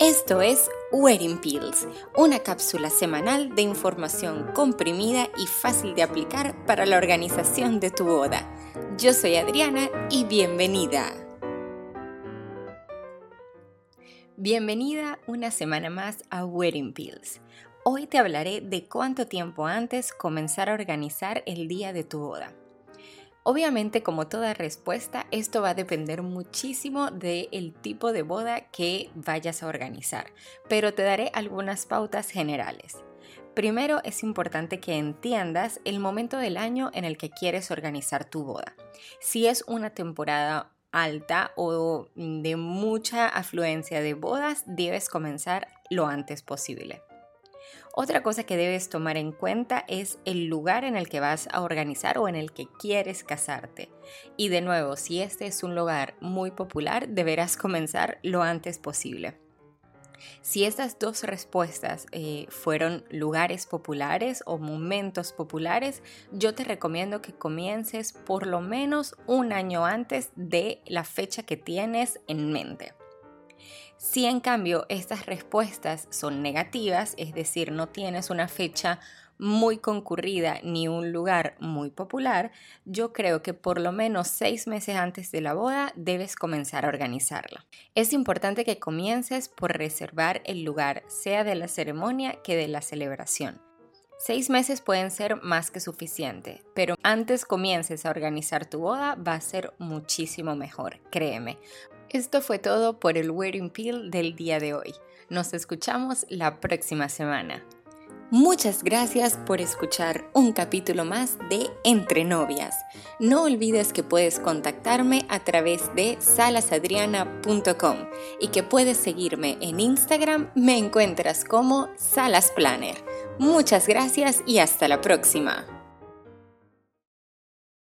Esto es Wedding Pills, una cápsula semanal de información comprimida y fácil de aplicar para la organización de tu boda. Yo soy Adriana y bienvenida. Bienvenida una semana más a Wedding Pills. Hoy te hablaré de cuánto tiempo antes comenzar a organizar el día de tu boda. Obviamente, como toda respuesta, esto va a depender muchísimo del tipo de boda que vayas a organizar, pero te daré algunas pautas generales. Primero es importante que entiendas el momento del año en el que quieres organizar tu boda. Si es una temporada alta o de mucha afluencia de bodas, debes comenzar lo antes posible. Otra cosa que debes tomar en cuenta es el lugar en el que vas a organizar o en el que quieres casarte. Y de nuevo, si este es un lugar muy popular, deberás comenzar lo antes posible. Si estas dos respuestas eh, fueron lugares populares o momentos populares, yo te recomiendo que comiences por lo menos un año antes de la fecha que tienes en mente. Si en cambio estas respuestas son negativas, es decir, no tienes una fecha muy concurrida ni un lugar muy popular, yo creo que por lo menos seis meses antes de la boda debes comenzar a organizarla. Es importante que comiences por reservar el lugar, sea de la ceremonia que de la celebración. Seis meses pueden ser más que suficiente, pero antes comiences a organizar tu boda va a ser muchísimo mejor, créeme, esto fue todo por el Wedding Peel del día de hoy. Nos escuchamos la próxima semana. Muchas gracias por escuchar un capítulo más de Entre Novias. No olvides que puedes contactarme a través de salasadriana.com y que puedes seguirme en Instagram, me encuentras como Salas Planner. Muchas gracias y hasta la próxima.